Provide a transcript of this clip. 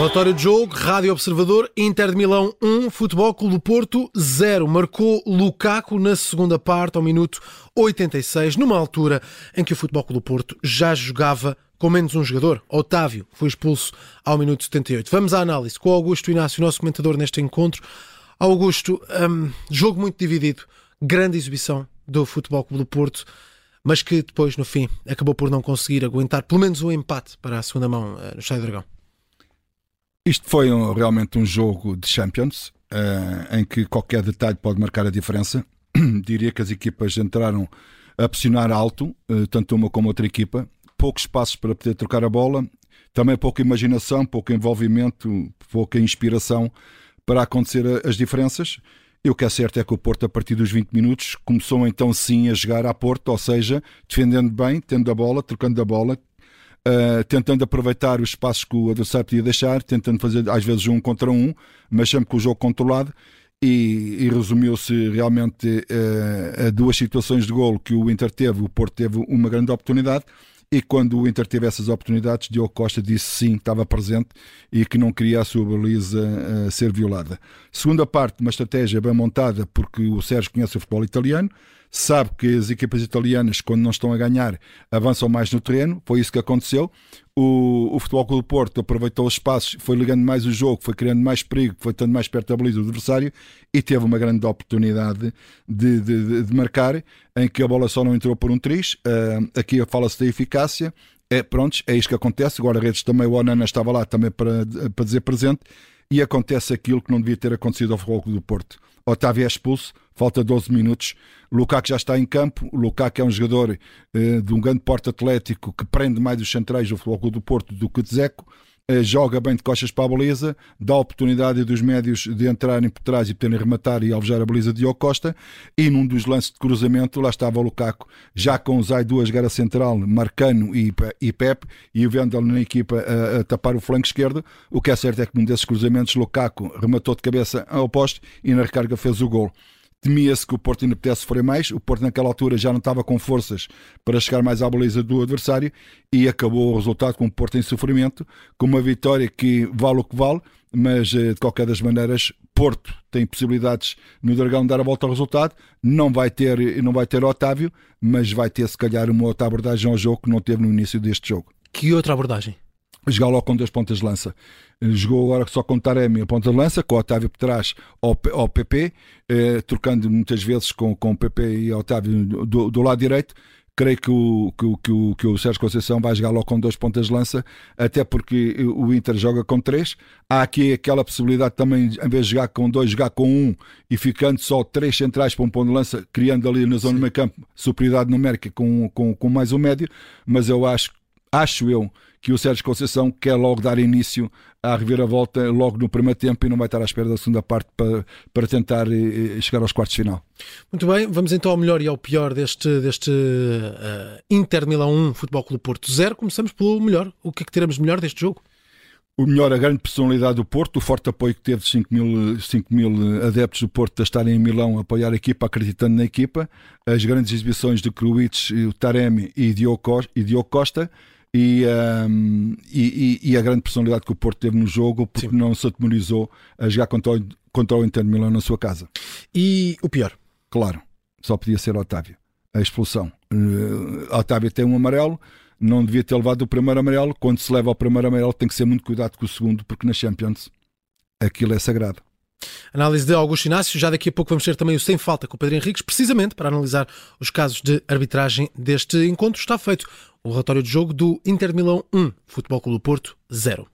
Relatório de jogo, Rádio Observador, Inter de Milão 1, Futebol Clube do Porto 0. Marcou Lukaku na segunda parte, ao minuto 86, numa altura em que o Futebol Clube do Porto já jogava com menos um jogador. Otávio foi expulso ao minuto 78. Vamos à análise com Augusto Inácio, nosso comentador neste encontro. Augusto, um, jogo muito dividido, grande exibição do Futebol Clube do Porto, mas que depois, no fim, acabou por não conseguir aguentar pelo menos um empate para a segunda mão uh, no Estádio Dragão. Isto foi um, realmente um jogo de Champions, uh, em que qualquer detalhe pode marcar a diferença. Diria que as equipas entraram a pressionar alto, uh, tanto uma como outra equipa, poucos passos para poder trocar a bola, também pouca imaginação, pouco envolvimento, pouca inspiração para acontecer as diferenças. E o que é certo é que o Porto, a partir dos 20 minutos, começou então sim a jogar à Porto, ou seja, defendendo bem, tendo a bola, trocando a bola, uh, tentando aproveitar os espaços que o adversário podia deixar, tentando fazer às vezes um contra um, mas sempre com o jogo controlado. E, e resumiu-se realmente uh, a duas situações de golo que o Inter teve. O Porto teve uma grande oportunidade e quando o Inter teve essas oportunidades, Diogo Costa disse sim, estava presente e que não queria a sua baliza uh, ser violada. Segunda parte, uma estratégia bem montada, porque o Sérgio conhece o futebol italiano, sabe que as equipas italianas, quando não estão a ganhar, avançam mais no terreno. Foi isso que aconteceu. O, o Futebol Clube do Porto aproveitou os espaços, foi ligando mais o jogo, foi criando mais perigo, foi estando mais perto da baliza do adversário e teve uma grande oportunidade de, de, de marcar, em que a bola só não entrou por um triz. Uh, aqui fala-se da eficácia. É, pronto, é isto que acontece. Agora, redes também, o Onana estava lá também para, para dizer presente e acontece aquilo que não devia ter acontecido ao Futebol Clube do Porto. Otávio é expulso, falta 12 minutos. Lukaku já está em campo. Lukaku é um jogador eh, de um grande porte atlético que prende mais os centrais do Futebol do Porto do que de Zeco. Eh, joga bem de costas para a baliza, dá a oportunidade dos médios de entrarem por trás e poderem rematar e alvejar a baliza de Costa. E num dos lances de cruzamento, lá estava o Lukaku, já com o Zai duas gara central, Marcano e, e Pep, e o Vendel na equipa a, a, tapar o flanco esquerdo. O que é certo é que num desses cruzamentos, Lukaku rematou de cabeça ao poste e na recarga fez o gol temia-se que o Porto ainda pudesse sofrer mais. O Porto, naquela altura, já não estava com forças para chegar mais à baliza do adversário e acabou o resultado com o Porto em sofrimento, com uma vitória que vale o que vale, mas eh, de qualquer das maneiras, Porto tem possibilidades no Dragão de dar a volta ao resultado. Não vai ter, não vai ter Otávio, mas vai ter, se calhar, uma outra abordagem ao jogo que não teve no início deste jogo. Que outra abordagem? Jogar logo com duas pontas de lança. Jogou agora só com Taremi a ponta de lança, com o Otávio por trás ao, ao PP, eh, trocando muitas vezes com, com o PP e Otávio do, do lado direito. Creio que o, que, que, o, que o Sérgio Conceição vai jogar logo com duas pontas de lança, até porque o Inter joga com três. Há aqui aquela possibilidade também, em vez de jogar com dois, jogar com um e ficando só três centrais para um ponto de lança, criando ali na zona Sim. do meio campo superioridade numérica com, com, com mais um médio. Mas eu acho, acho eu que o Sérgio Conceição quer logo dar início à reviravolta logo no primeiro tempo e não vai estar à espera da segunda parte para, para tentar eh, eh, chegar aos quartos de final. Muito bem, vamos então ao melhor e ao pior deste, deste uh, Inter Milão 1, Futebol Clube Porto 0. Começamos pelo melhor. O que é que teremos melhor deste jogo? O melhor, a grande personalidade do Porto, o forte apoio que teve de 5 mil, 5 mil adeptos do Porto a estarem em Milão a apoiar a equipa, acreditando na equipa, as grandes exibições de Kruic, o Taremi e Diogo Costa, e, um, e, e, a grande personalidade que o Porto teve no jogo porque Sim. não se atemorizou a jogar contra o, contra o Inter de Milão na sua casa. E o pior? Claro, só podia ser Otávio. A expulsão. Uh, Otávio tem um amarelo, não devia ter levado o primeiro amarelo. Quando se leva ao primeiro amarelo, tem que ser muito cuidado com o segundo, porque na Champions aquilo é sagrado. Análise de Augusto Inácio. Já daqui a pouco vamos ter também o Sem Falta com o Pedro Henriques, precisamente para analisar os casos de arbitragem deste encontro. Está feito o relatório de jogo do Inter Milão 1, Futebol Clube Porto 0.